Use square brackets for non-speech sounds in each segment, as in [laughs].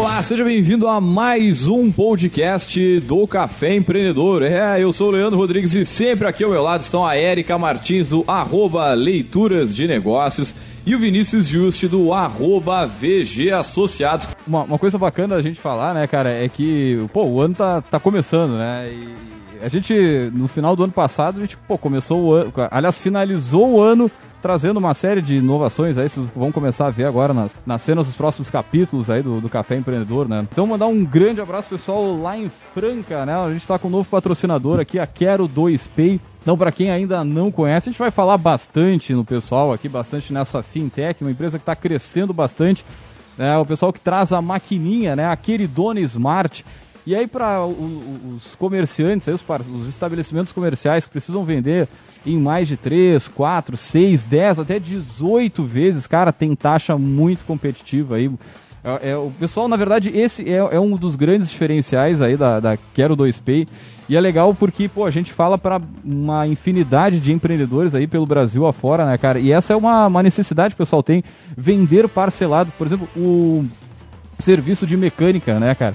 Olá, seja bem-vindo a mais um podcast do Café Empreendedor. É, eu sou o Leandro Rodrigues e sempre aqui ao meu lado estão a Érica Martins do arroba Leituras de Negócios e o Vinícius Juste do arroba VG Associados. Uma, uma, coisa bacana da gente falar, né, cara, é que, pô, o ano tá, tá começando, né, e a gente, no final do ano passado, a gente, pô, começou o ano, aliás, finalizou o ano trazendo uma série de inovações aí, vocês vão começar a ver agora nas, nas cenas dos próximos capítulos aí do, do Café Empreendedor, né? Então mandar um grande abraço pessoal lá em Franca, né? A gente tá com um novo patrocinador aqui, a Quero 2Pay. Então, para quem ainda não conhece, a gente vai falar bastante no pessoal aqui, bastante nessa fintech, uma empresa que está crescendo bastante. Né? O pessoal que traz a maquininha, né? a Queridona Smart. E aí, para os comerciantes, os, os estabelecimentos comerciais que precisam vender em mais de 3, 4, 6, 10, até 18 vezes, cara, tem taxa muito competitiva aí. É, é, o pessoal, na verdade, esse é, é, um dos grandes diferenciais aí da, da Quero 2Pay. E é legal porque, pô, a gente fala para uma infinidade de empreendedores aí pelo Brasil afora, né, cara? E essa é uma, uma necessidade que o pessoal tem, vender parcelado. Por exemplo, o serviço de mecânica, né, cara?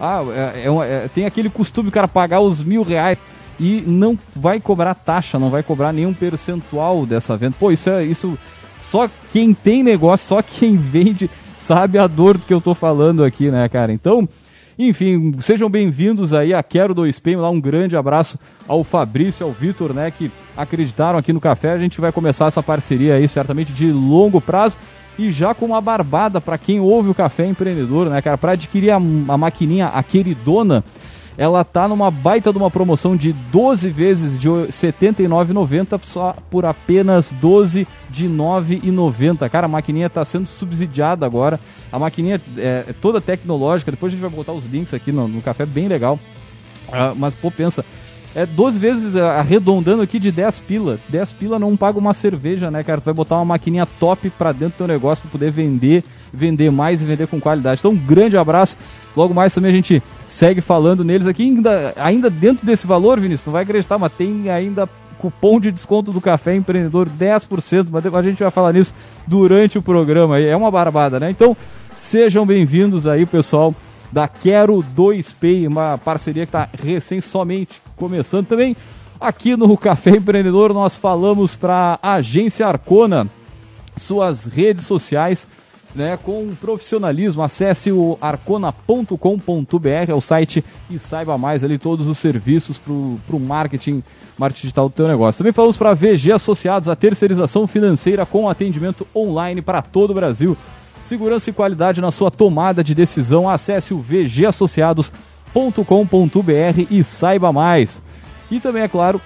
Ah, é, é, é, tem aquele costume cara pagar os mil reais e não vai cobrar taxa, não vai cobrar nenhum percentual dessa venda. Pô, isso é isso. Só quem tem negócio, só quem vende sabe a dor do que eu tô falando aqui, né, cara? Então, enfim, sejam bem-vindos aí a Quero 2P, lá um grande abraço ao Fabrício, ao Vitor, né, que acreditaram aqui no café. A gente vai começar essa parceria aí certamente de longo prazo e já com uma barbada para quem ouve o Café Empreendedor, né, cara, para adquirir a, a maquininha, a queridona, ela tá numa baita de uma promoção de 12 vezes de R$ 79,90 só por apenas 12 de 9,90. Cara, a maquininha está sendo subsidiada agora. A maquininha é, é, toda tecnológica. Depois a gente vai botar os links aqui no, no café, bem legal. Uh, mas, pô, pensa, é 12 vezes uh, arredondando aqui de 10 pila. 10 pila não paga uma cerveja, né, cara? Tu vai botar uma maquininha top para dentro do teu negócio para poder vender, vender mais e vender com qualidade. Então, um grande abraço. Logo mais também a gente segue falando neles aqui. Ainda, ainda dentro desse valor, Vinícius, tu vai acreditar, mas tem ainda cupom de desconto do Café Empreendedor 10%, mas a gente vai falar nisso durante o programa. É uma barbada, né? Então, sejam bem-vindos aí, pessoal da Quero 2Pay, uma parceria que está recém somente começando também. Aqui no Café Empreendedor nós falamos para a Agência Arcona, suas redes sociais, né, com profissionalismo. Acesse o arcona.com.br, é o site, e saiba mais ali todos os serviços para o marketing, marketing digital do teu negócio. Também falamos para VG Associados, a terceirização financeira com atendimento online para todo o Brasil. Segurança e qualidade na sua tomada de decisão. Acesse o vgassociados.com.br e saiba mais. E também, é claro,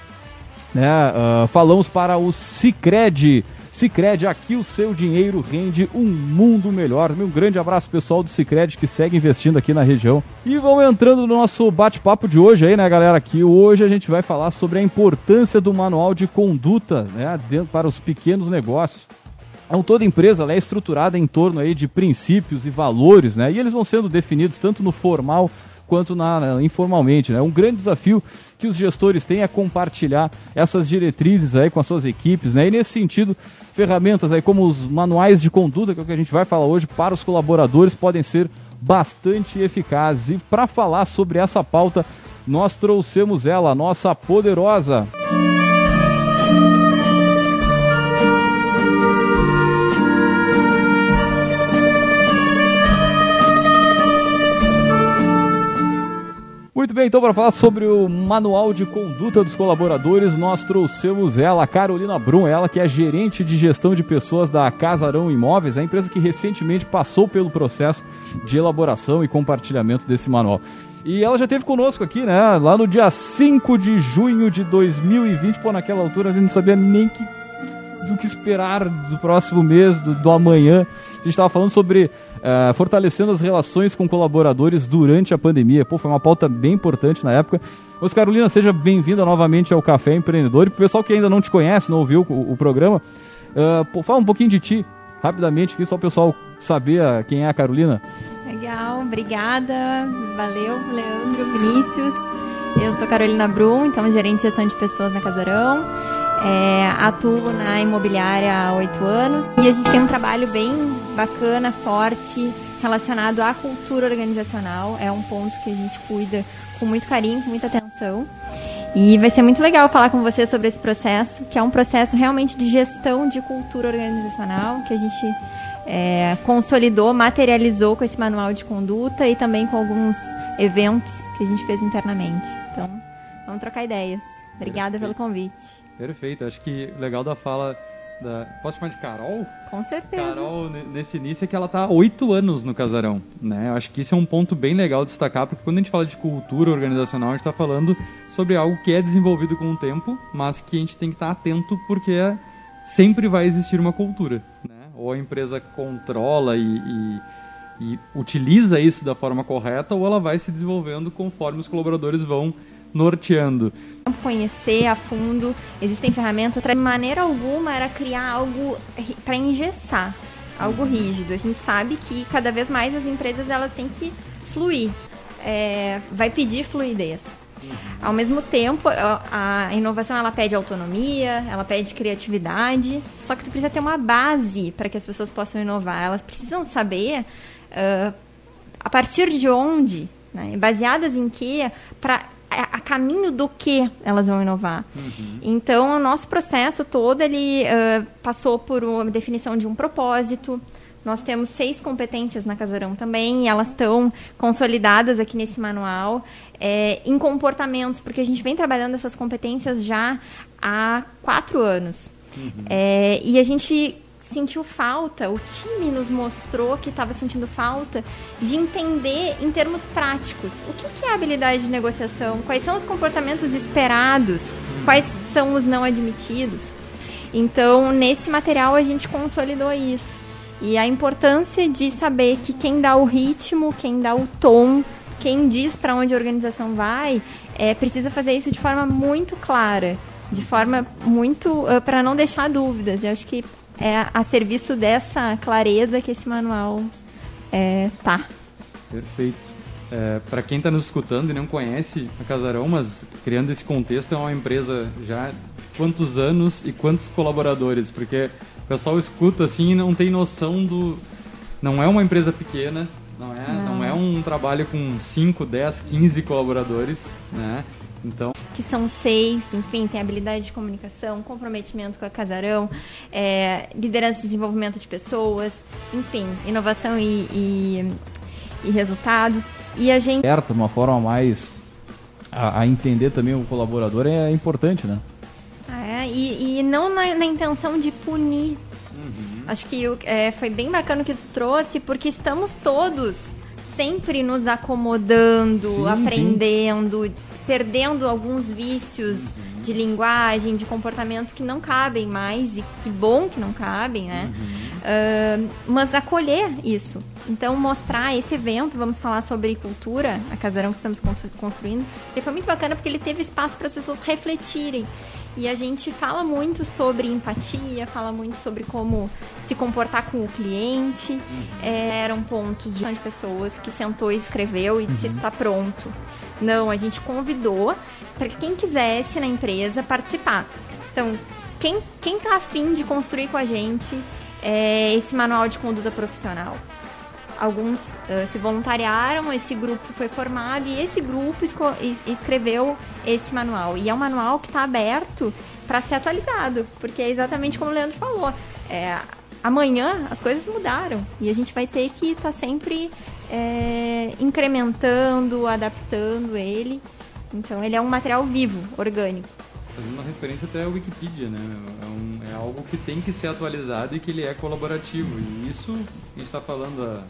né, uh, falamos para o Cicred Cicred, aqui o seu dinheiro rende um mundo melhor. Um grande abraço pessoal do Cicred que segue investindo aqui na região. E vamos entrando no nosso bate-papo de hoje aí, né, galera? Aqui hoje a gente vai falar sobre a importância do manual de conduta, né, para os pequenos negócios. Então, toda empresa é estruturada em torno aí de princípios e valores, né? E eles vão sendo definidos tanto no formal quanto na, na, informalmente. Né? Um grande desafio que os gestores têm é compartilhar essas diretrizes aí com as suas equipes, né? E nesse sentido, ferramentas aí como os manuais de conduta, que é o que a gente vai falar hoje, para os colaboradores podem ser bastante eficazes. E para falar sobre essa pauta, nós trouxemos ela, a nossa poderosa. Muito bem, então para falar sobre o manual de conduta dos colaboradores, nós trouxemos ela, Carolina Brum, ela que é gerente de gestão de pessoas da Casarão Imóveis, a empresa que recentemente passou pelo processo de elaboração e compartilhamento desse manual. E ela já esteve conosco aqui, né? Lá no dia 5 de junho de 2020, pô, naquela altura a gente não sabia nem que, do que esperar do próximo mês, do, do amanhã. A gente estava falando sobre uh, fortalecendo as relações com colaboradores durante a pandemia. Pô, foi uma pauta bem importante na época. Mas Carolina, seja bem-vinda novamente ao Café Empreendedor. E o pessoal que ainda não te conhece, não ouviu o, o programa, uh, pô, fala um pouquinho de ti, rapidamente, aqui, só o pessoal saber uh, quem é a Carolina. Legal, obrigada. Valeu, Leandro, Vinícius. Eu sou Carolina Brum, então gerente de gestão de pessoas na Casarão. É, atuo na imobiliária há oito anos e a gente tem um trabalho bem bacana, forte, relacionado à cultura organizacional. É um ponto que a gente cuida com muito carinho, com muita atenção. E vai ser muito legal falar com você sobre esse processo, que é um processo realmente de gestão de cultura organizacional, que a gente é, consolidou, materializou com esse manual de conduta e também com alguns eventos que a gente fez internamente. Então, vamos trocar ideias. Obrigada pelo convite. Perfeito. Acho que o legal da fala da... Posso chamar de Carol? Com certeza. Carol, nesse início, é que ela está há oito anos no Casarão. Né? Acho que isso é um ponto bem legal de destacar, porque quando a gente fala de cultura organizacional, a gente está falando sobre algo que é desenvolvido com o tempo, mas que a gente tem que estar tá atento porque sempre vai existir uma cultura. Né? Ou a empresa controla e, e, e utiliza isso da forma correta, ou ela vai se desenvolvendo conforme os colaboradores vão norteando. Conhecer a fundo, existem ferramentas, de maneira alguma era criar algo para engessar, algo rígido. A gente sabe que cada vez mais as empresas elas têm que fluir, é, vai pedir fluidez. Ao mesmo tempo, a inovação ela pede autonomia, ela pede criatividade, só que tu precisa ter uma base para que as pessoas possam inovar. Elas precisam saber uh, a partir de onde, né, baseadas em que, para a, caminho do que elas vão inovar. Uhum. Então, o nosso processo todo ele uh, passou por uma definição de um propósito. Nós temos seis competências na Casarão também, e elas estão consolidadas aqui nesse manual. É, em comportamentos, porque a gente vem trabalhando essas competências já há quatro anos. Uhum. É, e a gente sentiu falta, o time nos mostrou que estava sentindo falta de entender em termos práticos o que, que é habilidade de negociação, quais são os comportamentos esperados, quais são os não admitidos. Então, nesse material a gente consolidou isso. E a importância de saber que quem dá o ritmo, quem dá o tom, quem diz para onde a organização vai, é, precisa fazer isso de forma muito clara, de forma muito uh, ah, para não deixar dúvidas. Eu acho que é a serviço dessa clareza que esse manual é, tá. Perfeito. É, para quem está nos escutando e não conhece a Casarão, mas criando esse contexto, é uma empresa já quantos anos e quantos colaboradores? Porque o pessoal escuta assim e não tem noção do. Não é uma empresa pequena, não é, não. não é um trabalho com 5, 10, 15 colaboradores, né? Então... Que são seis, enfim, tem habilidade de comunicação, comprometimento com a Casarão, é, liderança e desenvolvimento de pessoas, enfim, inovação e, e, e resultados. E a gente. Certo, uma forma mais a, a, entender também o colaborador é importante, né? É, e, e não na, na intenção de punir. Uhum. Acho que é, foi bem bacana o que tu trouxe, porque estamos todos sempre nos acomodando, sim, aprendendo, sim perdendo alguns vícios uhum. de linguagem, de comportamento que não cabem mais, e que bom que não cabem, né? Uhum. Uh, mas acolher isso. Então, mostrar esse evento, vamos falar sobre cultura, a casarão que estamos construindo, ele foi muito bacana porque ele teve espaço para as pessoas refletirem. E a gente fala muito sobre empatia, fala muito sobre como se comportar com o cliente. Uhum. É, eram pontos de pessoas que sentou e escreveu e disse: uhum. tá pronto. Não, a gente convidou para quem quisesse na empresa participar. Então, quem, quem tá afim de construir com a gente é, esse manual de conduta profissional? Alguns uh, se voluntariaram, esse grupo foi formado e esse grupo escreveu esse manual. E é um manual que está aberto para ser atualizado, porque é exatamente como o Leandro falou. É, amanhã as coisas mudaram e a gente vai ter que estar tá sempre é, incrementando, adaptando ele. Então ele é um material vivo, orgânico. Fazendo uma referência até à Wikipedia, né? É, um, é, algo que tem que ser atualizado e que ele é colaborativo. E isso a gente está falando há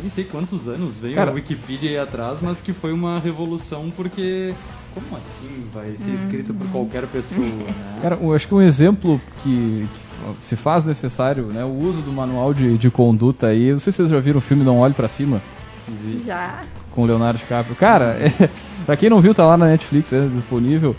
nem sei quantos anos veio Cara, a Wikipedia aí atrás, mas que foi uma revolução porque como assim vai ser escrito por qualquer pessoa, né? [laughs] Cara, eu acho que um exemplo que, que se faz necessário né, o uso do manual de, de conduta aí. Não sei se vocês já viram o filme Não Olhe para Cima. Já. Com o Leonardo DiCaprio. Cara, [laughs] é, pra quem não viu, tá lá na Netflix, é disponível.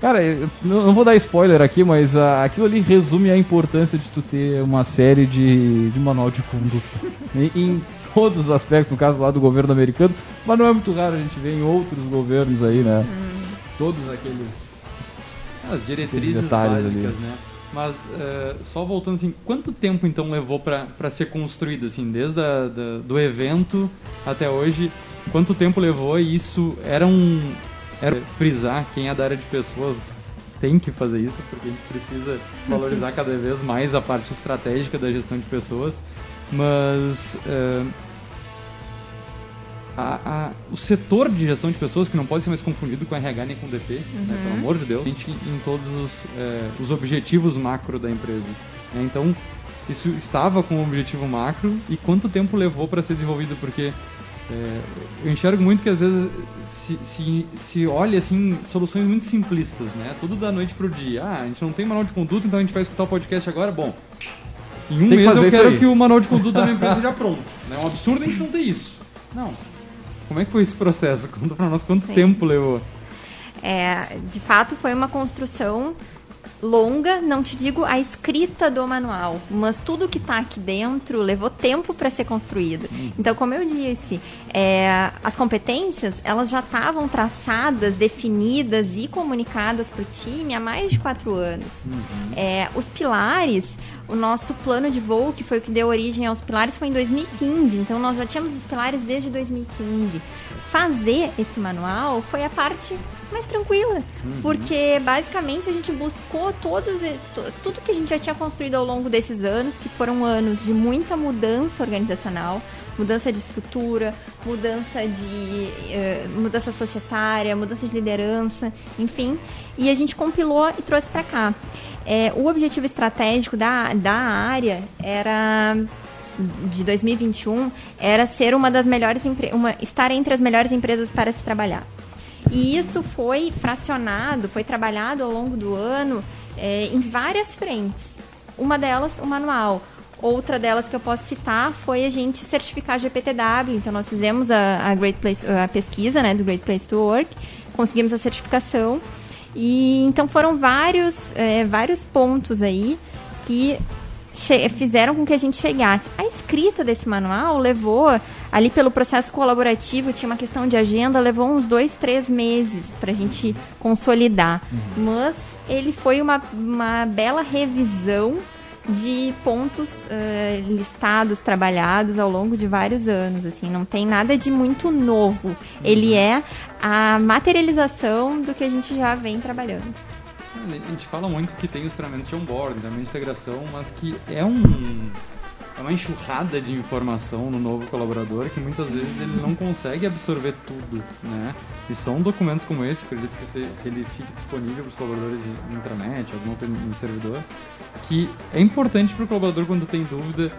Cara, eu não vou dar spoiler aqui, mas uh, aquilo ali resume a importância de tu ter uma série de, de manual de conduta. [laughs] em, em, todos os aspectos, no caso lá do governo americano, mas não é muito raro a gente ver em outros governos aí, né? Hum. Todos aqueles... As diretrizes básicas, ali. né? Mas uh, só voltando assim, quanto tempo então levou para ser construído assim, desde a, da, do evento até hoje? Quanto tempo levou e isso era um era frisar quem é da área de pessoas tem que fazer isso porque a gente precisa [laughs] valorizar cada vez mais a parte estratégica da gestão de pessoas, mas uh, a, a, o setor de gestão de pessoas, que não pode ser mais confundido com RH nem com DP, uhum. né, pelo amor de Deus, a gente em todos os, é, os objetivos macro da empresa. Né? Então, isso estava com o objetivo macro e quanto tempo levou para ser desenvolvido? Porque é, eu enxergo muito que às vezes se, se, se olha assim soluções muito simplistas, né? Tudo da noite pro dia. Ah, a gente não tem manual de conduta, então a gente vai escutar o podcast agora. Bom, em um mês eu quero que o manual de conduta da minha [laughs] empresa já pronto. É um absurdo a gente não ter isso. Não, como é que foi esse processo? [laughs] Conta pra nós quanto Sim. tempo levou. É, de fato, foi uma construção longa, não te digo a escrita do manual, mas tudo que está aqui dentro levou tempo para ser construído. Uhum. Então, como eu disse, é, as competências elas já estavam traçadas, definidas e comunicadas para o time há mais de quatro anos. Uhum. É, os pilares, o nosso plano de voo, que foi o que deu origem aos pilares, foi em 2015. Então, nós já tínhamos os pilares desde 2015. Fazer esse manual foi a parte mais tranquila, uhum. porque basicamente a gente buscou todos tudo que a gente já tinha construído ao longo desses anos, que foram anos de muita mudança organizacional, mudança de estrutura, mudança de uh, mudança societária, mudança de liderança, enfim, e a gente compilou e trouxe para cá. É, o objetivo estratégico da, da área era de 2021 era ser uma das melhores uma, estar entre as melhores empresas para se trabalhar. E isso foi fracionado, foi trabalhado ao longo do ano é, em várias frentes. Uma delas, o manual. Outra delas que eu posso citar foi a gente certificar GPTW. Então, nós fizemos a, a, Great Place, a pesquisa né, do Great Place to Work, conseguimos a certificação e então foram vários, é, vários pontos aí que fizeram com que a gente chegasse. A escrita desse manual levou, ali pelo processo colaborativo, tinha uma questão de agenda, levou uns dois, três meses para a gente consolidar. Uhum. Mas ele foi uma, uma bela revisão de pontos uh, listados, trabalhados ao longo de vários anos. Assim, não tem nada de muito novo. Uhum. Ele é a materialização do que a gente já vem trabalhando. A gente fala muito que tem os treinamentos de onboarding, também de integração, mas que é um é uma enxurrada de informação no novo colaborador que muitas vezes ele não consegue absorver tudo, né? E são documentos como esse, acredito que, ele fique disponível para os colaboradores de intranet, alguma coisa no servidor, que é importante para o colaborador quando tem dúvida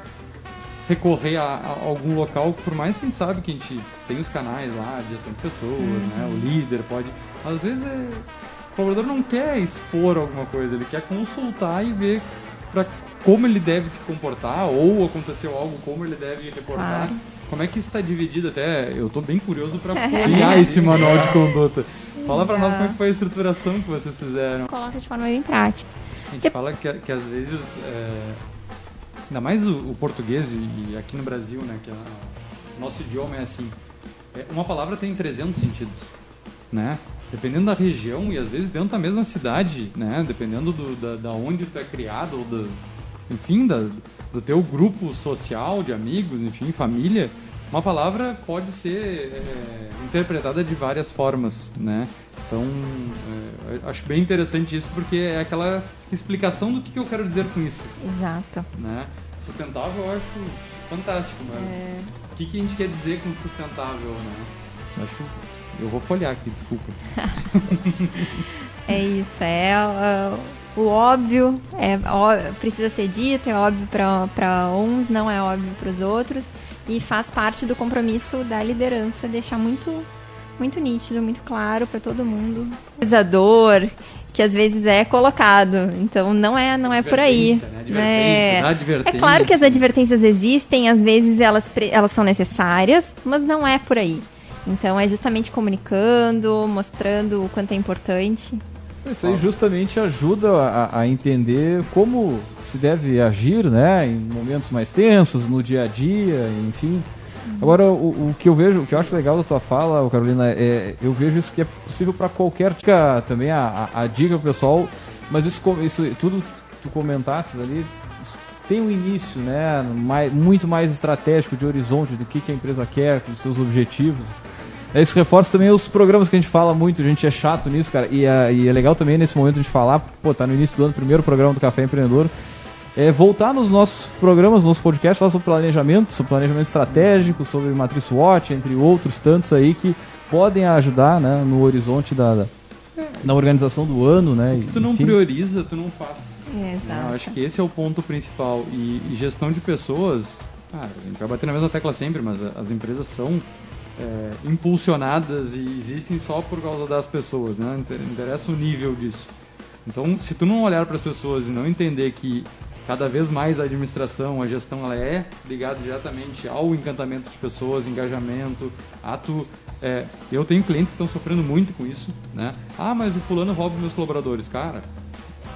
recorrer a, a, algum local, por mais que a gente sabe que a gente tem os canais lá de gestão de pessoas, uhum. né? O líder pode. Às vezes é, o colaborador não quer expor alguma coisa, ele quer consultar e ver para como ele deve se comportar, ou aconteceu algo, como ele deve reportar. Como é que isso está dividido até? Eu estou bem curioso para criar [laughs] esse manual de conduta. Fala para nós como é foi a estruturação que vocês fizeram. Coloca de forma bem prática. A gente fala que, que às vezes, é, ainda mais o, o, português e aqui no Brasil, né, que é, o nosso idioma é assim, é, uma palavra tem 300 sentidos, né? Dependendo da região e às vezes dentro da mesma cidade, né? Dependendo do, da, da onde tu é criado ou do, enfim, da, do teu grupo social de amigos, enfim, família, uma palavra pode ser é, interpretada de várias formas, né? Então, é, acho bem interessante isso porque é aquela explicação do que, que eu quero dizer com isso. Exato. Né? Sustentável eu acho fantástico, mas é... o que, que a gente quer dizer com sustentável, né? Eu acho eu vou folhear aqui, desculpa. [laughs] é isso, é uh, o óbvio, é, ó, precisa ser dito, é óbvio para uns, não é óbvio para os outros e faz parte do compromisso da liderança deixar muito muito nítido, muito claro para todo mundo. Pesador que às vezes é colocado. Então não é não é por aí. Né? É, é claro que as advertências existem, às vezes elas, elas são necessárias, mas não é por aí. Então é justamente comunicando, mostrando o quanto é importante. Isso aí justamente ajuda a, a, entender como se deve agir, né, em momentos mais tensos, no dia a dia, enfim. Agora, o, o, que eu vejo, o que eu acho legal da tua fala, Carolina, é eu vejo isso que é possível para qualquer dica também a, a, a dica pessoal, mas isso, isso tudo tu comentasses ali, tem um início, né, mais, muito mais estratégico de horizonte do que, que a empresa quer, dos seus objetivos. Isso reforça também os programas que a gente fala muito, a gente é chato nisso, cara. E, é, e é legal também nesse momento a gente falar, pô, tá no início do ano, primeiro programa do Café Empreendedor. É voltar nos nossos programas, nos podcasts, falar sobre planejamento, sobre planejamento estratégico, sobre matriz SWOT, entre outros tantos aí que podem ajudar né, no horizonte da, da, da organização do ano, né? Tu não Enfim. prioriza, tu não faz. É, Né? exato. Eu acho que esse é o ponto principal. E, e gestão de pessoas, cara, a gente vai bater na mesma tecla sempre, mas as empresas são é, impulsionadas e existem só por causa das pessoas, né? Inter- Interessa o nível disso. Então, se tu não olhar para as pessoas e não entender que cada vez mais a administração, a gestão, ela é ligada diretamente ao encantamento de pessoas, engajamento, ato. é, eu tenho clientes que estão sofrendo muito com isso, né? Ah, mas o fulano rouba meus colaboradores, cara.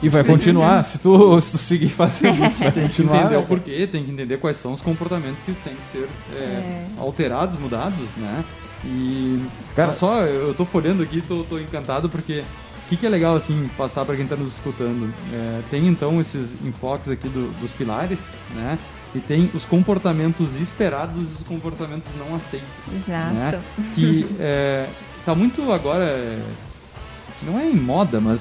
E vai continuar, se tu, se tu seguir fazendo isso, vai Tem [laughs] que continuar. entender o né? porquê, tem que entender quais são os comportamentos que têm que ser é, alterados, mudados, né? E Cara- só eu tô folhando aqui, tô, tô encantado porque o que, que é legal assim passar para quem está nos escutando? É, tem então esses enfoques aqui do- dos pilares, né? E tem os comportamentos esperados e os comportamentos não aceitos. Exato. Né? Que é, tá muito agora, é, não é em moda, mas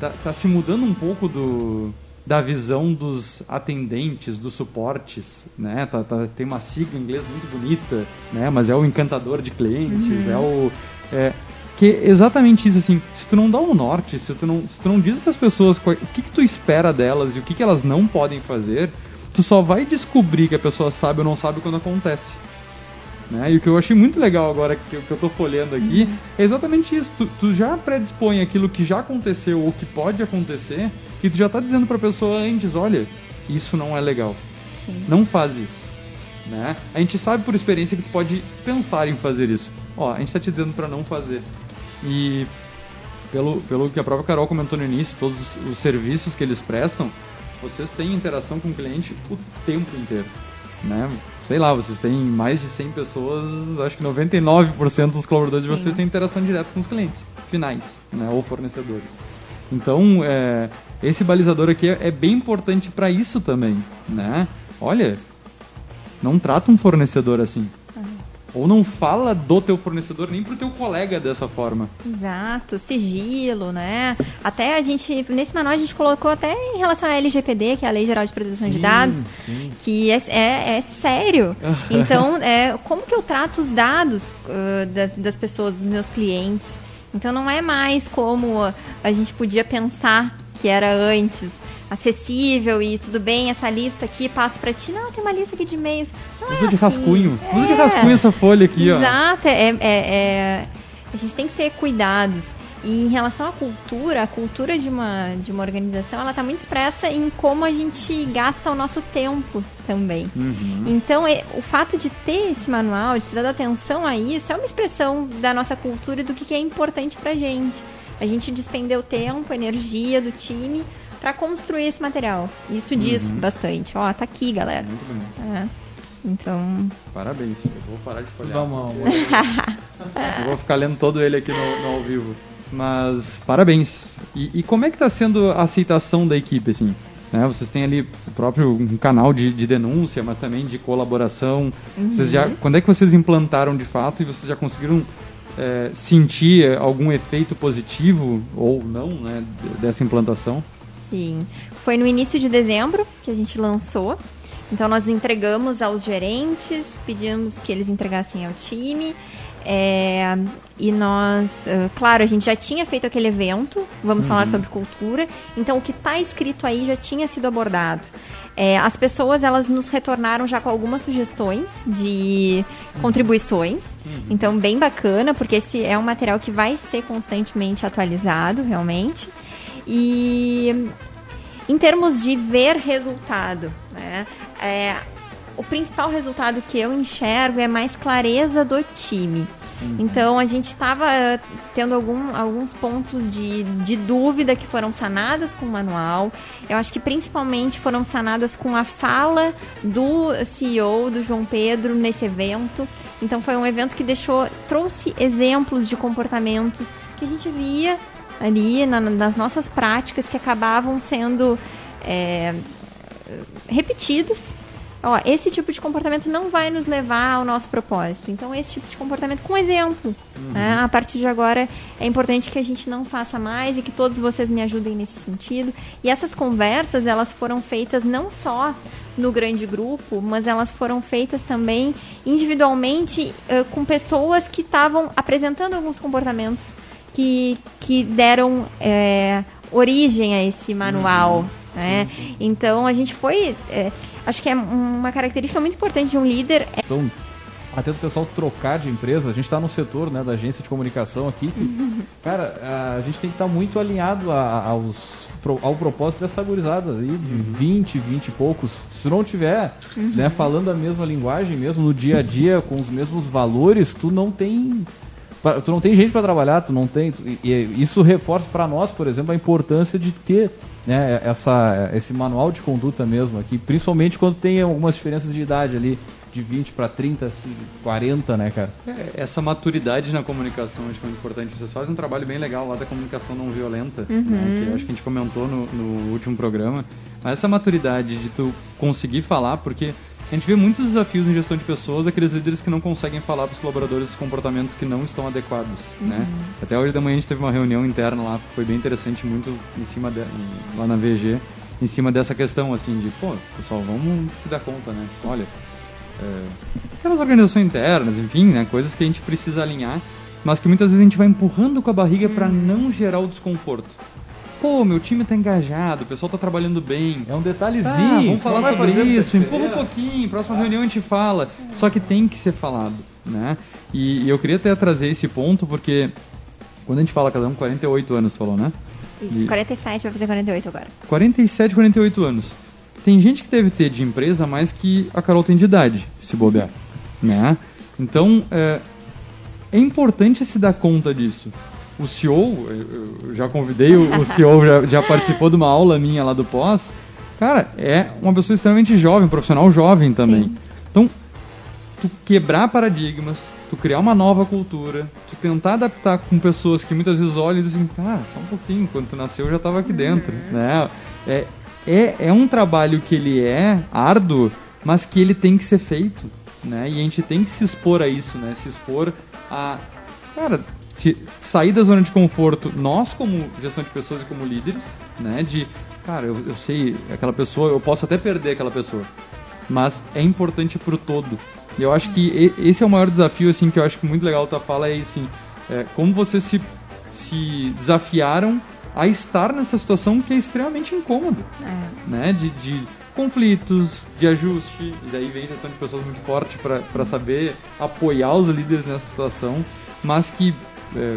tá, tá se mudando um pouco do, da visão dos atendentes, dos suportes, né? Tá, tá- tem uma sigla em inglês muito bonita, né? Mas é o encantador de clientes, é o... É, que é exatamente isso, assim, se tu não dá um norte, se tu não, se tu não diz para as pessoas qual- o que, que tu espera delas e o que, que elas não podem fazer, tu só vai descobrir que a pessoa sabe ou não sabe quando acontece. Né? E o que eu achei muito legal agora que, eu- que eu tô folhando aqui é exatamente isso. Tu, tu já predispõe aquilo que já aconteceu ou que pode acontecer e tu já tá dizendo pra pessoa antes, olha, isso não é legal. Sim. Não faz isso. Né? A gente sabe por experiência que tu pode pensar em fazer isso. Ó, a gente tá te dizendo pra não fazer. E pelo, pelo que a própria Carol comentou no início, todos os, os serviços que eles prestam, vocês têm interação com o cliente o tempo inteiro, né? Sei lá, vocês têm mais de 100 pessoas, acho que 99% dos colaboradores de vocês Sim. têm interação direta com os clientes finais, né? Ou fornecedores. Então, é, esse balizador aqui é, é bem importante para isso também, né? Olha, não trata um fornecedor assim. Ou não fala do teu fornecedor nem pro teu colega dessa forma. Exato, sigilo, né? Até a gente, nesse manual a gente colocou até em relação à LGPD, que é a Lei Geral de Proteção de Sim, Dados, sim. que é, é, é sério. [laughs] Então, é, como que eu trato os dados ah, das, das pessoas, dos meus clientes? Então, não é mais como a gente podia pensar que era antes, acessível e tudo bem, essa lista aqui, passo para ti. Não, tem uma lista aqui de e-mails. Não Usa é de assim. rascunho. Usa de É. rascunho essa folha aqui, ó. Exato, é, é- é- a gente tem que ter cuidados. E em relação à cultura, a cultura de uma, de uma organização, ela está muito expressa em como a gente gasta o nosso tempo também. Uhum. Então, é- o fato de ter esse manual, de ter dado atenção a isso, é uma expressão da nossa cultura e do que, que é importante pra gente. A gente despendeu tempo, energia do time para construir esse material. Isso diz bastante. Ó, tá aqui, galera. Muito bonito. É. Então, Parabéns. Eu vou parar de folhear. Vamos, Eu vou ficar [laughs] lendo todo ele aqui no, no ao vivo. Mas, parabéns. E, e como é que tá sendo a aceitação da equipe, assim? Né, vocês têm ali o próprio um canal de, de denúncia, mas também de colaboração. Vocês já, quando é que vocês implantaram de fato e vocês já conseguiram é, sentir algum efeito positivo ou não né, dessa implantação? Sim. Foi no início de dezembro que a gente lançou. Então nós entregamos aos gerentes, pedimos que eles entregassem ao time. é, e nós, ah, claro, a gente já tinha feito aquele evento, vamos falar sobre cultura. Então o que está escrito aí já tinha sido abordado. É, as pessoas elas nos retornaram já com algumas sugestões de contribuições. Então bem bacana, porque esse é um material que vai ser constantemente atualizado, realmente. E em termos de ver resultado, né? é, o principal resultado que eu enxergo é mais clareza do time. Então a gente estava tendo algum, alguns pontos de, de dúvida que foram sanadas com o manual. Eu acho que principalmente foram sanadas com a fala do CEO, do João Pedro, nesse evento. Então foi um evento que deixou, trouxe exemplos de comportamentos que a gente via ali na- nas nossas práticas que acabavam sendo é, repetidos. Ó, esse tipo de comportamento não vai nos levar ao nosso propósito. Então, esse tipo de comportamento com exemplo. Né? A partir de agora, é importante que a gente não faça mais e que todos vocês me ajudem nesse sentido. E essas conversas, elas foram feitas não só no grande grupo, mas elas foram feitas também individualmente eh, com pessoas que estavam apresentando alguns comportamentos que, que deram eh, origem a esse manual. Né? Então a gente foi. eh, acho que é uma característica muito importante de um líder é Então, até do pessoal trocar de empresa, a gente está no setor né, da agência de comunicação aqui. que, [laughs] cara, a gente tem que estar muito alinhado a- aos, ao propósito dessa gurizada aí, de 20, 20 e poucos. Se não tiver né, falando a mesma linguagem mesmo no dia a dia, com os mesmos valores, tu não tem. Tu não tem gente para trabalhar, tu não tem. tu- e- e isso reforça para nós, por exemplo, a importância de ter né, essa, esse manual de conduta mesmo aqui, principalmente quando tem algumas diferenças de idade ali, de 20 para 30, 40, né, cara? É, essa maturidade na comunicação acho que é muito importante. Vocês fazem um trabalho bem legal lá da comunicação não violenta, né, que acho que a gente comentou no, no último programa. Mas essa maturidade de tu conseguir falar, porque a gente vê muitos desafios em gestão de pessoas, daqueles líderes que não conseguem falar para os colaboradores comportamentos que não estão adequados, né? Até hoje da manhã a gente teve uma reunião interna lá, foi bem interessante, muito em cima de, lá na VG, em cima dessa questão, assim, de, pô, pessoal, vamos se dar conta, né? Olha, é, aquelas organizações internas, enfim, né, coisas que a gente precisa alinhar, mas que muitas vezes a gente vai empurrando com a barriga para não gerar o desconforto. Pô, meu time tá engajado, o pessoal tá trabalhando bem. É um detalhezinho. Ah, vamos falar sobre isso, empurra um pouquinho, próxima reunião a gente fala. Só que tem que ser falado, né? E, e eu queria até trazer esse ponto porque quando a gente fala cada um 48 anos, falou, né? isso, 47, vai fazer 48 agora. 47, 48 anos. Tem gente que deve ter de empresa mais que a Carol tem de idade, se bobear. Né? Então, é, é importante se dar conta disso. O CEO, eu já convidei, o, CEO já, já participou de uma aula minha lá do pós. Cara, é uma pessoa extremamente jovem, um profissional jovem também. Sim. Então, tu quebrar paradigmas, tu criar uma nova cultura, tu tentar adaptar com pessoas que muitas vezes olham e dizem, ah, só um pouquinho, quando tu nasceu eu já estava aqui dentro, né? É, é, é um trabalho que ele é árduo, mas que ele tem que ser feito, né? E a gente tem que se expor a isso, né? Se expor a, cara, que- sair da zona de conforto, nós como gestão de pessoas e como líderes, né? De, cara, eu, eu sei, aquela pessoa, eu posso até perder aquela pessoa, mas é importante pro todo. E eu acho que esse é o maior desafio, assim, que eu acho que muito legal da tua fala é assim, é, como vocês se, se desafiaram a estar nessa situação que é extremamente incômoda, né? De, de conflitos, de ajuste, e daí vem gestão de pessoas muito forte para saber apoiar os líderes nessa situação, mas que é,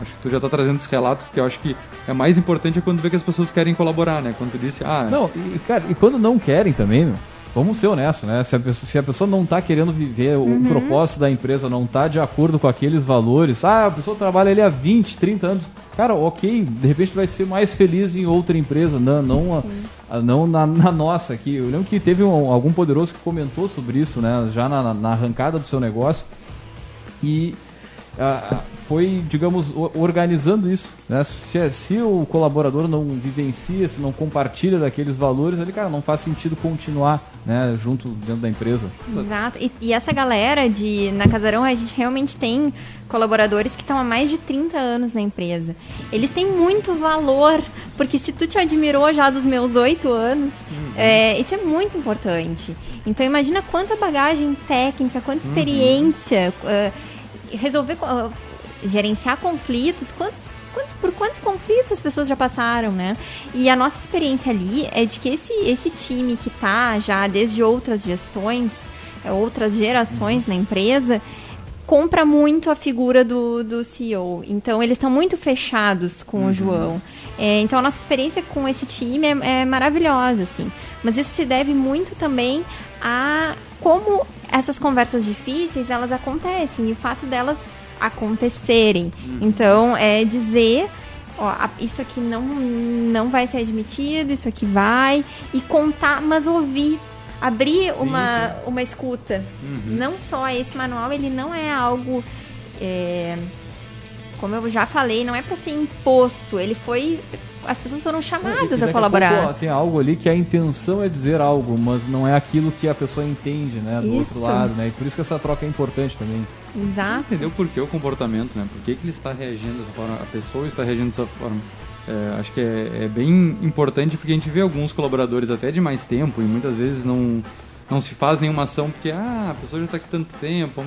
acho que tu já tá trazendo esse relato, porque eu acho que é mais importante é quando vê que as pessoas querem colaborar, né? Quando tu disse, ah, Não, e, cara, e quando não querem também, meu, vamos ser honestos, né? Se a pessoa, se a pessoa não tá querendo viver o propósito da empresa, não tá de acordo com aqueles valores, ah, a pessoa trabalha ali há 20, 30 anos. Cara, ok, de repente vai ser mais feliz em outra empresa, não, não, a- a- não na, na nossa aqui. Eu lembro que teve um- algum poderoso que comentou sobre isso, né? Já na, na arrancada do seu negócio. E ah, ah, foi, digamos, organizando isso. Né? Se, se o colaborador não vivencia, se não compartilha daqueles valores, ele, cara, não faz sentido continuar né, junto dentro da empresa. Exato. E, e essa galera de na Casarão, a gente realmente tem colaboradores que estão há mais de 30 anos na empresa. Eles têm muito valor, porque se tu te admirou já dos meus oito anos, é, isso é muito importante. Então imagina quanta bagagem técnica, quanta experiência, é, resolver, co- ah, gerenciar conflitos, quantos, quantos, por quantos conflitos as pessoas já passaram, né? E a nossa experiência ali é de que esse, esse time que tá já desde outras gestões, é, outras gerações na empresa, compra muito a figura do, do CEO. Então, eles estão muito fechados com o João. É, então, a nossa experiência com esse time é, é maravilhosa, assim. Mas isso se deve muito também a como essas conversas difíceis, elas acontecem. E o fato delas acontecerem. Então, é dizer... Ó, isso aqui não, não vai ser admitido, isso aqui vai. E contar, mas ouvir. Abrir uma, uma escuta. Não só esse manual, ele não é algo. é, como eu já falei, não é para ser imposto. Ele foi as pessoas foram E chamadas a colaborar. pouco, ó, tem algo ali que a intenção é dizer algo, mas não é aquilo que a pessoa entende, né? Do outro Isso. lado, né? E por isso que essa troca é importante também. Exato. entendeu por que o comportamento, né? Por que, que ele está reagindo dessa forma, a pessoa está reagindo dessa forma. É, acho que é, é bem importante porque a gente vê alguns colaboradores até de mais tempo e muitas vezes não, não se faz nenhuma ação porque ah, a pessoa já está aqui tanto tempo,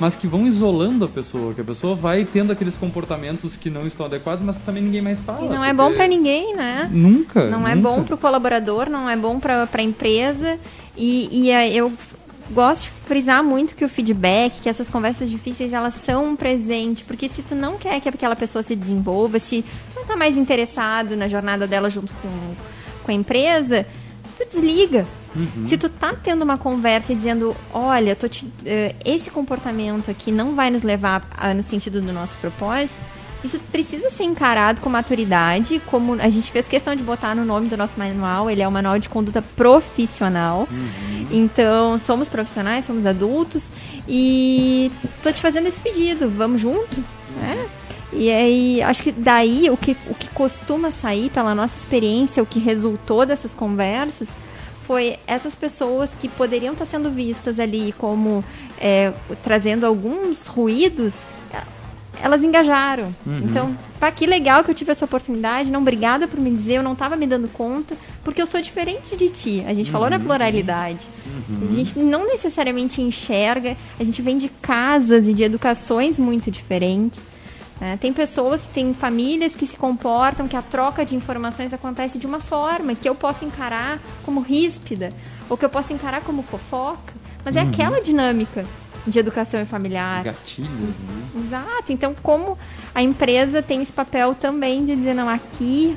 mas que vão isolando a pessoa, que a pessoa vai tendo aqueles comportamentos que não estão adequados, mas também ninguém mais fala. E não é bom pra ninguém, né? Nunca. Não é nunca. bom para o colaborador, não é bom para a empresa. E, e é, eu gosto de frisar muito que o feedback, que essas conversas difíceis, elas são um presente. Porque se tu não quer que aquela pessoa se desenvolva, se não tá mais interessado na jornada dela junto com, com a empresa, tu desliga. Se tu tá tendo uma conversa e dizendo, olha, tô te- eh, esse comportamento aqui não vai nos levar a- no sentido do nosso propósito, isso precisa ser encarado com maturidade, como a gente fez questão de botar no nome do nosso manual, ele é o manual de conduta profissional. Então, somos profissionais, somos adultos e tô te fazendo esse pedido, vamos junto, né? E aí, acho que daí o que, o que costuma sair pela nossa experiência, o que resultou dessas conversas, foi essas pessoas que poderiam estar sendo vistas ali como é, trazendo alguns ruídos, elas engajaram. Então, pá, que legal que eu tive essa oportunidade. Não, obrigada por me dizer, eu não estava me dando conta, porque eu sou diferente de ti. A gente falou na pluralidade. A gente não necessariamente enxerga, a gente vem de casas e de educações muito diferentes. Né? tem pessoas, tem famílias que se comportam, que a troca de informações acontece de uma forma que eu posso encarar como ríspida, ou que eu posso encarar como fofoca, mas é aquela dinâmica de educação familiar. Gatilhos, né? Exato. Então, como a empresa tem esse papel também de dizer, não, aqui,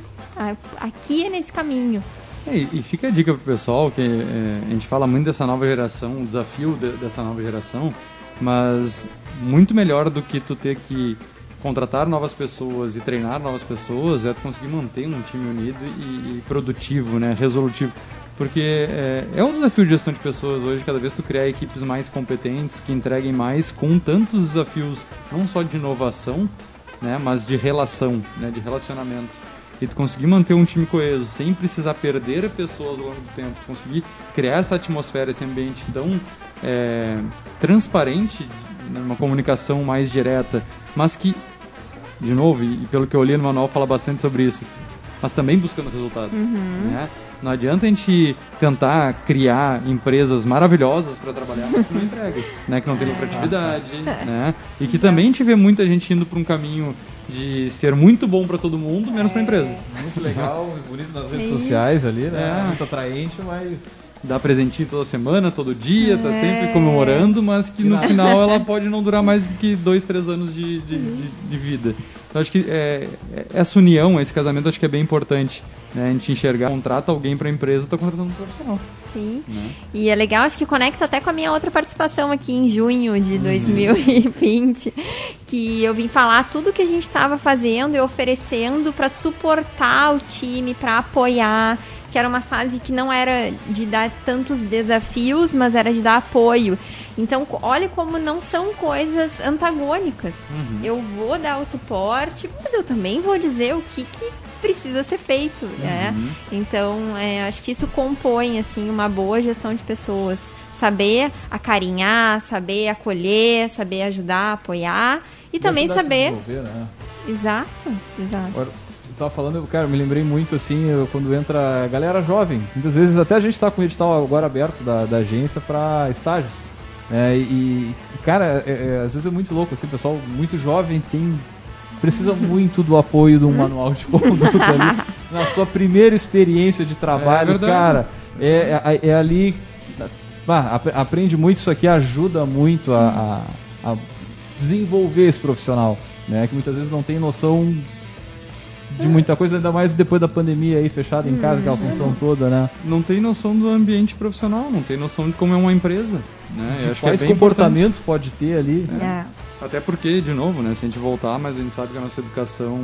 aqui é nesse caminho. É, e, e fica a dica pro pessoal que é, a gente fala muito dessa nova geração, o desafio de- dessa nova geração, mas muito melhor do que tu ter que contratar novas pessoas e treinar novas pessoas é conseguir manter um time unido e, e produtivo, né, resolutivo. Porque é, é um desafio de gestão de pessoas hoje, cada vez tu criar equipes mais competentes, que entreguem mais, com tantos desafios, não só de inovação, né, mas de relação, né, de relacionamento. E tu conseguir manter um time coeso sem precisar perder pessoas ao longo do tempo, conseguir criar essa atmosfera, esse ambiente tão é, transparente, né, uma comunicação mais direta, mas que, de novo, e, e pelo que eu li no manual fala bastante sobre isso, mas também buscando resultados. Né? Não adianta a gente tentar criar empresas maravilhosas para trabalhar, mas que não entrega, né? que não tem lucratividade, né? e que também a gente vê muita gente indo para um caminho de ser muito bom para todo mundo, menos para a empresa. Muito legal e bonito nas redes sociais ali, né? É. Muito atraente, mas. Dá presentinho toda semana, todo dia, tá É. sempre comemorando, mas que no final ela [laughs] pode não durar mais do que dois, três anos de, de, de- de vida. Então acho que é, é- essa união, esse casamento, acho que é bem importante. Né? A gente enxergar, contrata alguém para a empresa, tá contratando um profissional. Sim. Né? E é legal, acho que conecta até com a minha outra participação aqui em junho de 2020, que eu vim falar tudo que a gente estava fazendo e oferecendo para suportar o time, para apoiar, que era uma fase que não era de dar tantos desafios, mas era de dar apoio. Então, olha como não são coisas antagônicas. Eu vou dar o suporte, mas eu também vou dizer o que, que precisa ser feito, né? Então, é, acho que isso compõe, assim, uma boa gestão de pessoas. Saber acarinhar, saber acolher, saber ajudar, apoiar e também a se saber... né? Exato, exato. Agora, tava falando, eu, cara, me lembrei muito assim, eu- quando entra a galera jovem. Muitas vezes até a gente tá com o edital agora aberto da, da agência para estágios. É, e, cara, é- é, às vezes é muito louco, assim, pessoal muito jovem tem. Precisa muito do apoio de um manual de [laughs] conduta ali. Na sua primeira experiência de trabalho, É cara, é, é, é ali. ap- aprende muito isso aqui, ajuda muito a, a- a desenvolver esse profissional, né? Que muitas vezes não tem noção de muita coisa, ainda mais depois da pandemia aí, fechado em casa, aquela função toda, né? Não tem noção do ambiente profissional, não tem noção de como é uma empresa. Né? Que é Quais bem comportamentos pode ter ali? É. Até porque, de novo, né, se a gente voltar, mas a gente sabe que a nossa educação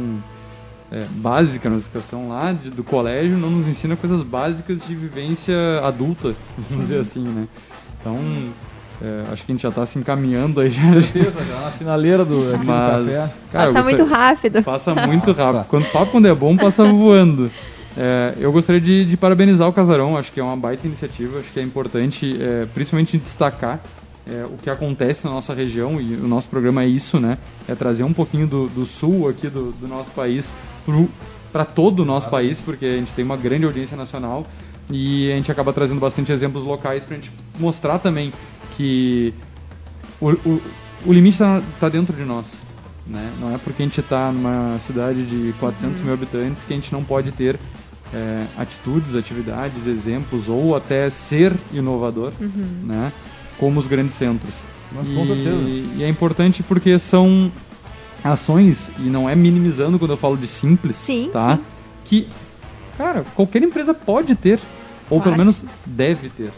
é, básica, a nossa educação lá de- do colégio não nos ensina coisas básicas de vivência adulta, [laughs] vamos dizer assim, né? Então, É, acho que a gente já está se encaminhando aí. Com certeza, já na finaleira do, aqui do Mas, café. cara, Passa muito rápido. Passa muito rápido. Quando, papo quando é bom, passa voando. É, eu gostaria de, de parabenizar o Casarão, acho que é uma baita iniciativa, acho que é importante, é, principalmente destacar é, o que acontece na nossa região, e o nosso programa é isso, né? É trazer um pouquinho do, do sul aqui do, do nosso país para todo o nosso país, porque a gente tem uma grande audiência nacional e a gente acaba trazendo bastante exemplos locais para a gente mostrar também que o, o, o limite está dentro de nós. Né? Não é porque a gente está numa cidade de 400 mil habitantes que a gente não pode ter é, atitudes, atividades, exemplos ou até ser inovador, né? como os grandes centros. Mas e, com certeza. e é importante porque são ações, e não é minimizando quando eu falo de simples, Sim, tá? sim. Que, cara, qualquer empresa pode ter, ou pelo menos deve ter,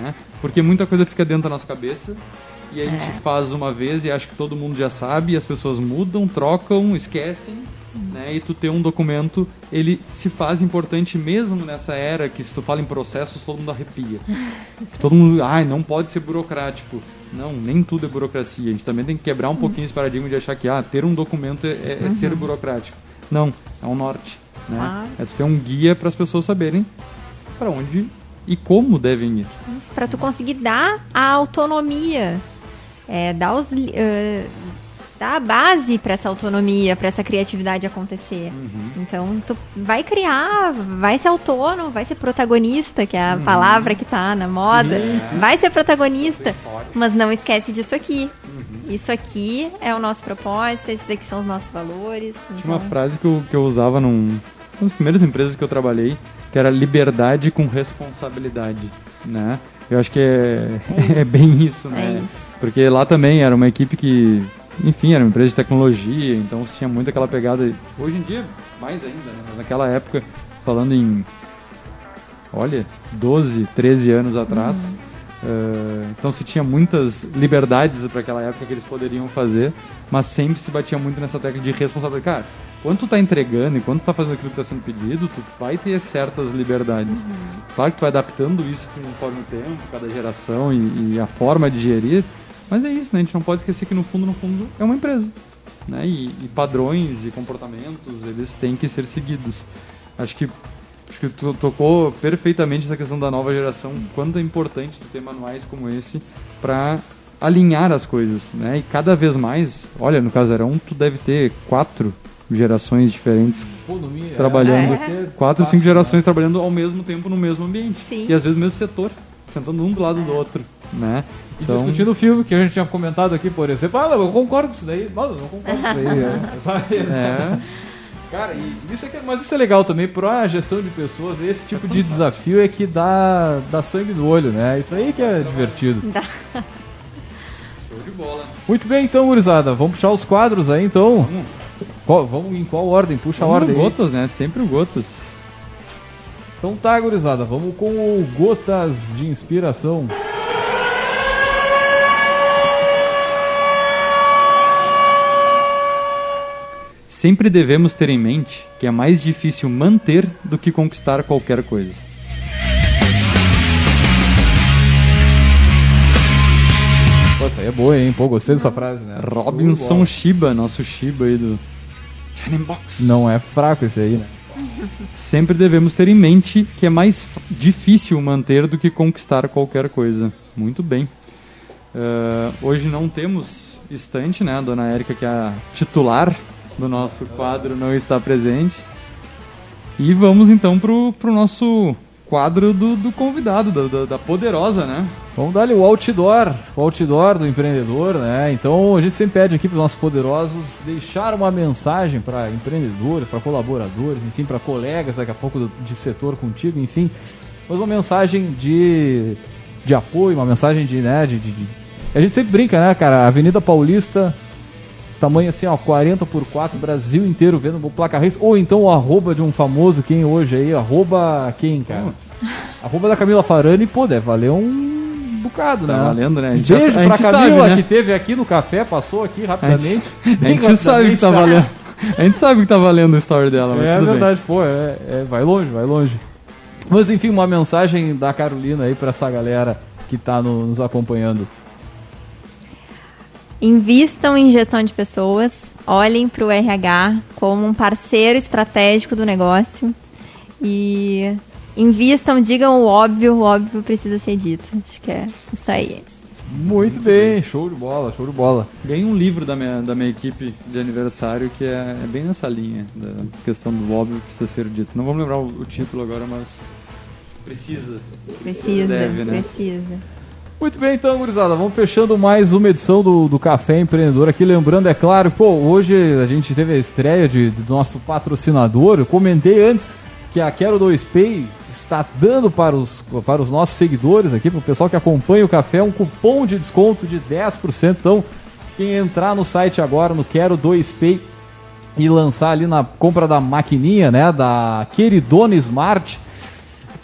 né? Porque muita coisa fica dentro da nossa cabeça e a gente É. faz uma vez e acha que todo mundo já sabe, e as pessoas mudam, trocam, esquecem, né? E tu ter um documento, ele se faz importante mesmo nessa era que se tu fala em processos, todo mundo arrepia. [laughs] todo mundo, ai, não pode ser burocrático. Não, nem tudo é burocracia. A gente também tem que quebrar um pouquinho esse paradigma de achar que ah, ter um documento é, é- é ser burocrático. Não, é um norte, né? Claro. É tu ter um guia para as pessoas saberem para onde e como devem ir. Para tu conseguir dar a autonomia, é, dar, os, eh, dar a base para essa autonomia, para essa criatividade acontecer. Uhum. Então, tu vai criar, vai ser autônomo, vai ser protagonista, que é Uhum. a palavra que tá na moda. Vai ser protagonista, mas não esquece disso aqui. Uhum. Isso aqui é o nosso propósito, esses aqui são os nossos valores. Tinha uma então- frase que eu, que eu usava num, nas primeiras empresas que eu trabalhei, que era liberdade com responsabilidade, né? Eu acho que é, é, [laughs] bem isso, né? É isso. Porque lá também era uma equipe que, enfim, era uma empresa de tecnologia, então tinha muito aquela pegada. Hoje em dia, mais ainda, né? Mas naquela época, falando em, olha, 12, 13 anos atrás, eh, então se tinha muitas liberdades para aquela época que eles poderiam fazer, mas sempre se batia muito nessa tecla de responsabilidade. Cara, quando tu tá entregando e quando tu tá fazendo aquilo que tá sendo pedido, tu vai ter certas liberdades. Claro que tu vai adaptando isso conforme o tempo, cada geração e, e a forma de gerir, mas é isso, né? A gente não pode esquecer que no fundo, no fundo, é uma empresa. Né? E, e padrões e comportamentos, eles têm que ser seguidos. Acho que, acho que tu tocou perfeitamente essa questão da nova geração, quanto é importante tu ter manuais como esse para alinhar as coisas, né? E cada vez mais, olha, no Casarão tu deve ter quatro gerações diferentes Economia, trabalhando, É. quatro, cinco gerações trabalhando ao mesmo tempo no mesmo ambiente. Sim. E às vezes no mesmo setor, sentando um do lado do outro, né? E discutindo o filme que a gente tinha comentado aqui, por exemplo. Ah, eu concordo com isso daí. Não, eu não concordo com isso aí. [laughs] é, sabe? é, Cara, e isso é que, mas isso é legal também para gestão de pessoas. Esse tipo de desafio é que dá, dá sangue no olho, né? Isso aí que é divertido. show de bola. Muito bem, então, gurizada. Vamos puxar os quadros aí, então. Qual- vamos em qual ordem? Puxa a Vamos ordem. no aí. Gotas, né? Sempre o Gotas. Então tá, gurizada. Vamos com o Gotas de Inspiração. Sempre devemos ter em mente que é mais difícil manter do que conquistar qualquer coisa. Pô, essa aí é boa, hein? Pô, gostei dessa frase, né? Robinson Shiba, nosso Shiba aí do. Não é fraco esse aí, né? Sempre devemos ter em mente que é mais difícil manter do que conquistar qualquer coisa. Muito bem. Ah, hoje não temos estante, né? A dona Érica, que é a titular do nosso quadro, não está presente. E vamos então pro, pro nosso quadro do, do convidado, da, da- da poderosa, né? Vamos dar ali o outdoor, o outdoor do empreendedor, né? Então a gente sempre pede aqui para os nossos poderosos deixar uma mensagem para empreendedores, para colaboradores, enfim, para colegas daqui a pouco do- de setor contigo, enfim, mas uma mensagem de, de apoio, uma mensagem de, né, de, de- A gente sempre brinca, né, cara? Avenida Paulista, tamanho assim, ó, 40 por 4, Brasil inteiro vendo o placa race, ou então o arroba de um famoso, quem hoje aí, arroba quem, cara? Arroba da Camila Farani, pô, deve valer um bocado, Tá né? valendo, né? A gente Beijo já- a pra gente Camila, sabe, né? que teve aqui no café, passou aqui rapidamente. A Bem gente sabe que tá valendo. A gente sabe que tá valendo o story dela, mas É tudo bem. verdade, pô, é, é- vai longe, vai longe. Mas enfim, uma mensagem da Carolina aí pra essa galera que tá no- nos acompanhando. Invistam em gestão de pessoas, olhem para o RH como um parceiro estratégico do negócio e invistam, digam o óbvio, o óbvio precisa ser dito. Acho que é isso aí. Muito bem, show de bola, show de bola. Ganhei um livro da minha, da minha equipe de aniversário que é, é bem nessa linha, da questão do óbvio que precisa ser dito. Não vamos lembrar o, o título agora, mas precisa. Precisa, Deve, né? precisa. Muito bem, então, gurizada, vamos fechando mais uma edição do, do Café Empreendedor aqui. Lembrando, é claro, pô, hoje a gente teve a estreia de, do nosso patrocinador. Eu comentei antes que a Quero 2Pay está dando para os, para os nossos seguidores aqui, para o pessoal que acompanha o café, um cupom de desconto de 10%. Então, quem entrar no site agora, no Quero 2Pay, e lançar ali na compra da maquininha, né, da Queridona Smart,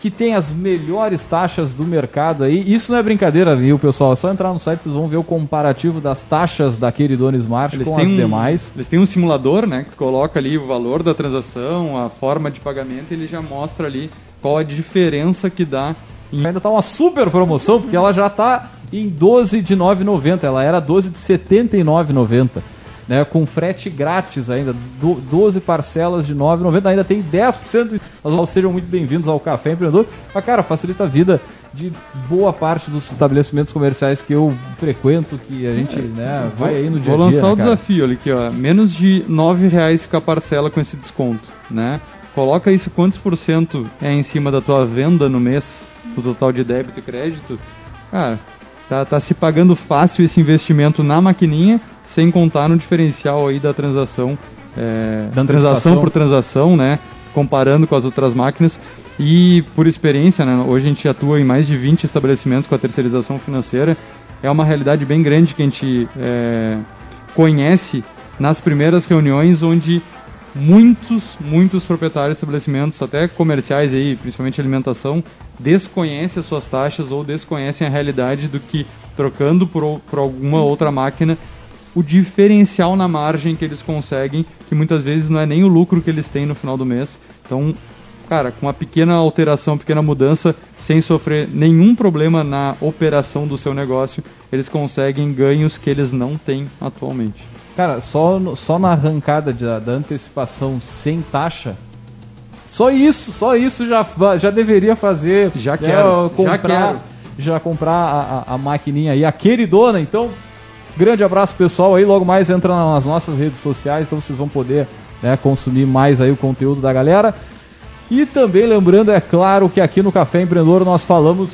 que tem as melhores taxas do mercado aí. Isso não é brincadeira, viu, pessoal? É só entrar no site, vocês vão ver o comparativo das taxas da Queridona Smart Eles com as um- demais. Eles têm um simulador, né, que coloca ali o valor da transação, a forma de pagamento, e ele já mostra ali qual a diferença que dá em Ainda tá uma super promoção, porque ela já tá em 12 de 9,90. Ela era 12 de 79,90. Né, com frete grátis ainda, do- 12 parcelas de 9,90, ainda tem 10%. Nós sejam muito bem-vindos ao Café Empreendedor. Mas, cara, facilita a vida de boa parte dos estabelecimentos comerciais que eu frequento, que a gente né, vai aí no dia a Vou dia. lançar né, o desafio olha aqui, ó. Menos de R$ reais fica a parcela com esse desconto, né? Coloca isso quantos por cento é em cima da tua venda no mês, do total de débito e crédito. Cara, tá, tá se pagando fácil esse investimento na maquininha, sem contar no diferencial aí da transação, é, Da transação por transação, né? Comparando com as outras máquinas. E por experiência, né? Hoje a gente atua em mais de 20 estabelecimentos com a terceirização financeira. É uma realidade bem grande que a gente é, conhece nas primeiras reuniões onde muitos, muitos proprietários de estabelecimentos, até comerciais aí, principalmente alimentação, desconhecem as suas taxas ou desconhecem a realidade do que trocando por, por alguma outra máquina o diferencial na margem que eles conseguem, que muitas vezes não é nem o lucro que eles têm no final do mês. Então, cara, com uma pequena alteração, pequena mudança, sem sofrer nenhum problema na operação do seu negócio, eles conseguem ganhos que eles não têm atualmente. Cara, só, no- só na arrancada de- da antecipação sem taxa, só isso, só isso já, já deveria fazer. Já né, quero, já comprar, quero. já comprar a, a, a maquininha aí, a queridona. Então, grande abraço pessoal aí. Logo mais entra nas nossas redes sociais, então vocês vão poder né, consumir mais aí o conteúdo da galera. E também lembrando, é claro, que aqui no Café Empreendedor nós falamos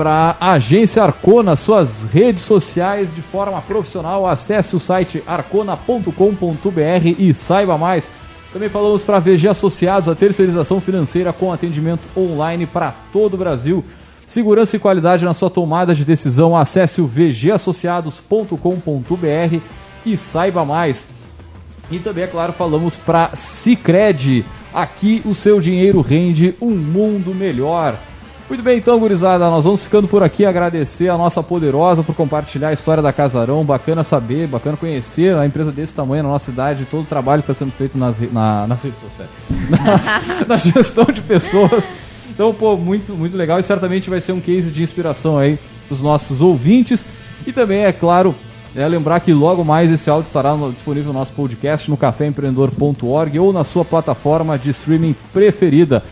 para a agência Arcona, suas redes sociais de forma profissional. Acesse o site arcona.com.br e saiba mais. Também falamos para VG Associados, a terceirização financeira com atendimento online para todo o Brasil. Segurança e qualidade na sua tomada de decisão. Acesse o vgassociados.com.br e saiba mais. E também, é claro, falamos para Cicred. Aqui o seu dinheiro rende um mundo melhor. Muito bem, então, gurizada, nós vamos ficando por aqui. Agradecer a nossa poderosa por compartilhar a história da Casarão. Bacana saber, bacana conhecer a empresa desse tamanho na nossa cidade, todo o trabalho que está sendo feito nas, na, nas redes sociais, na, [laughs] na gestão de pessoas. Então, pô, muito, muito legal e certamente vai ser um case de inspiração aí dos nossos ouvintes. E também, é claro, é lembrar que logo mais esse áudio estará disponível no nosso podcast no caféempreendedor.org ou na sua plataforma de streaming preferida.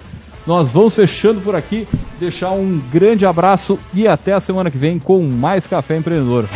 Nós vamos fechando por aqui, deixar um grande abraço e até a semana que vem com mais Café Empreendedor.